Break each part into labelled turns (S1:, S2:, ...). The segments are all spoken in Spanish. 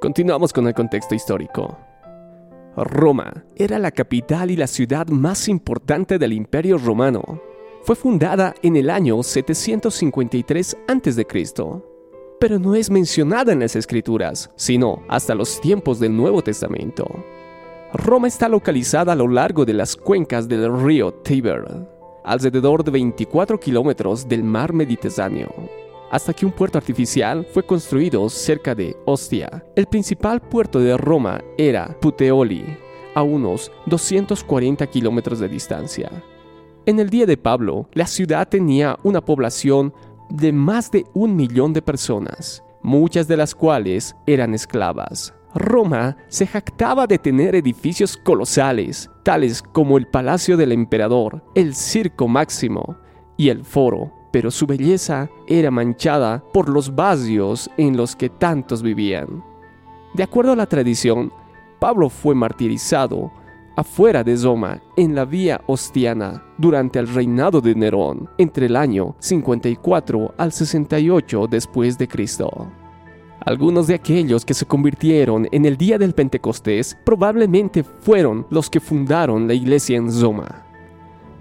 S1: Continuamos con el contexto histórico. Roma era la capital y la ciudad más importante del Imperio Romano. Fue fundada en el año 753 a.C., pero no es mencionada en las Escrituras, sino hasta los tiempos del Nuevo Testamento. Roma está localizada a lo largo de las cuencas del río Tiber, alrededor de 24 kilómetros del mar Mediterráneo hasta que un puerto artificial fue construido cerca de Ostia. El principal puerto de Roma era Puteoli, a unos 240 kilómetros de distancia. En el día de Pablo, la ciudad tenía una población de más de un millón de personas, muchas de las cuales eran esclavas. Roma se jactaba de tener edificios colosales, tales como el Palacio del Emperador, el Circo Máximo y el Foro, pero su belleza era manchada por los vacíos en los que tantos vivían. De acuerdo a la tradición, Pablo fue martirizado afuera de Roma en la vía Ostiana durante el reinado de Nerón entre el año 54 al 68 después de Cristo. Algunos de aquellos que se convirtieron en el día del Pentecostés probablemente fueron los que fundaron la iglesia en Roma.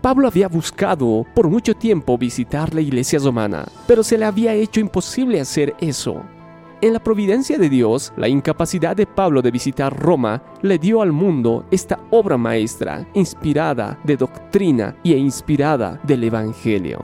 S1: Pablo había buscado por mucho tiempo visitar la iglesia romana, pero se le había hecho imposible hacer eso. En la providencia de Dios, la incapacidad de Pablo de visitar Roma le dio al mundo esta obra maestra, inspirada de doctrina y e inspirada del Evangelio.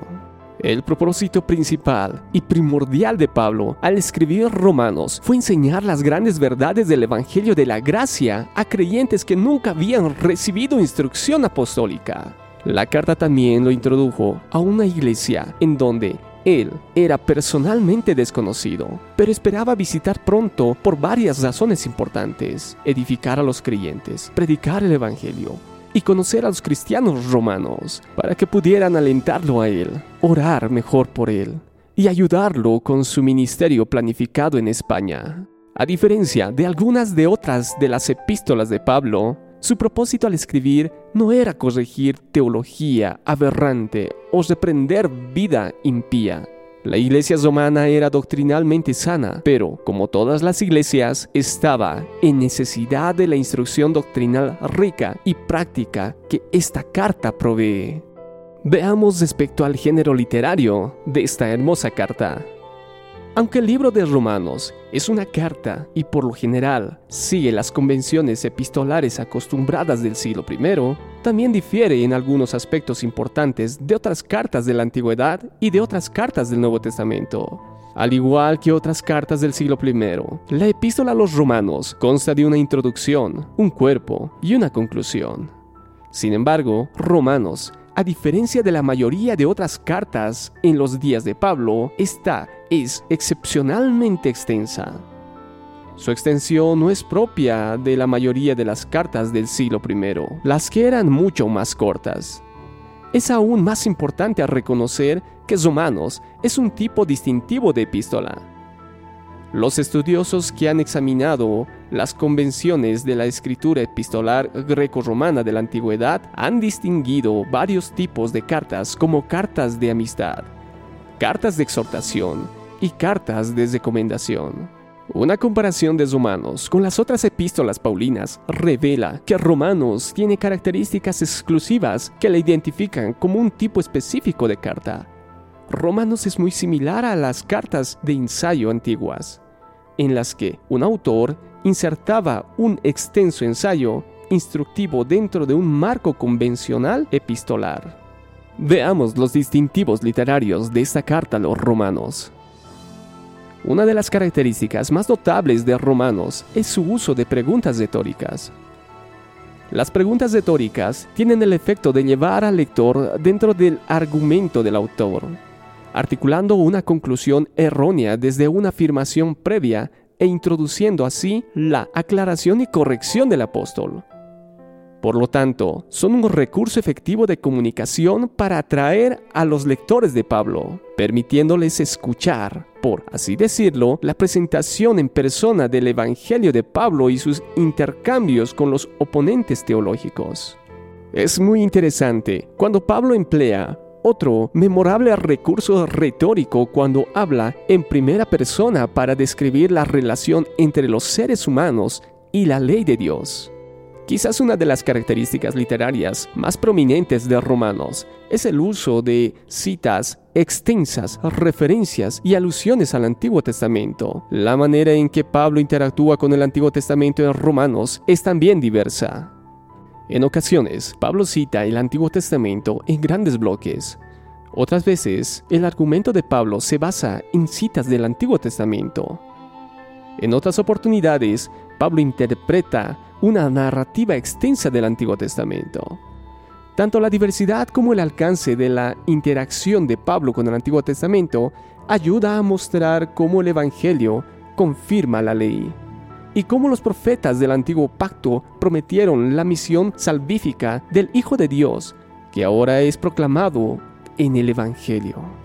S1: El propósito principal y primordial de Pablo al escribir Romanos fue enseñar las grandes verdades del Evangelio de la gracia a creyentes que nunca habían recibido instrucción apostólica. La carta también lo introdujo a una iglesia en donde él era personalmente desconocido, pero esperaba visitar pronto por varias razones importantes, edificar a los creyentes, predicar el Evangelio y conocer a los cristianos romanos para que pudieran alentarlo a él, orar mejor por él y ayudarlo con su ministerio planificado en España. A diferencia de algunas de otras de las epístolas de Pablo, su propósito al escribir no era corregir teología aberrante o reprender vida impía. La iglesia romana era doctrinalmente sana, pero, como todas las iglesias, estaba en necesidad de la instrucción doctrinal rica y práctica que esta carta provee. Veamos respecto al género literario de esta hermosa carta. Aunque el libro de Romanos es una carta y por lo general sigue las convenciones epistolares acostumbradas del siglo I, también difiere en algunos aspectos importantes de otras cartas de la antigüedad y de otras cartas del Nuevo Testamento. Al igual que otras cartas del siglo I, la epístola a los romanos consta de una introducción, un cuerpo y una conclusión. Sin embargo, Romanos a diferencia de la mayoría de otras cartas en los días de Pablo, esta es excepcionalmente extensa. Su extensión no es propia de la mayoría de las cartas del siglo I, las que eran mucho más cortas. Es aún más importante reconocer que Romanos es un tipo distintivo de epístola. Los estudiosos que han examinado las convenciones de la escritura epistolar greco-romana de la antigüedad han distinguido varios tipos de cartas como cartas de amistad, cartas de exhortación y cartas de recomendación. Una comparación de Romanos con las otras epístolas paulinas revela que Romanos tiene características exclusivas que le identifican como un tipo específico de carta. Romanos es muy similar a las cartas de ensayo antiguas en las que un autor insertaba un extenso ensayo instructivo dentro de un marco convencional epistolar. Veamos los distintivos literarios de esta carta a los romanos. Una de las características más notables de Romanos es su uso de preguntas retóricas. Las preguntas retóricas tienen el efecto de llevar al lector dentro del argumento del autor articulando una conclusión errónea desde una afirmación previa e introduciendo así la aclaración y corrección del apóstol. Por lo tanto, son un recurso efectivo de comunicación para atraer a los lectores de Pablo, permitiéndoles escuchar, por así decirlo, la presentación en persona del Evangelio de Pablo y sus intercambios con los oponentes teológicos. Es muy interesante cuando Pablo emplea otro memorable recurso retórico cuando habla en primera persona para describir la relación entre los seres humanos y la ley de Dios. Quizás una de las características literarias más prominentes de Romanos es el uso de citas extensas, referencias y alusiones al Antiguo Testamento. La manera en que Pablo interactúa con el Antiguo Testamento en Romanos es también diversa. En ocasiones, Pablo cita el Antiguo Testamento en grandes bloques. Otras veces, el argumento de Pablo se basa en citas del Antiguo Testamento. En otras oportunidades, Pablo interpreta una narrativa extensa del Antiguo Testamento. Tanto la diversidad como el alcance de la interacción de Pablo con el Antiguo Testamento ayuda a mostrar cómo el Evangelio confirma la ley y cómo los profetas del antiguo pacto prometieron la misión salvífica del Hijo de Dios, que ahora es proclamado en el Evangelio.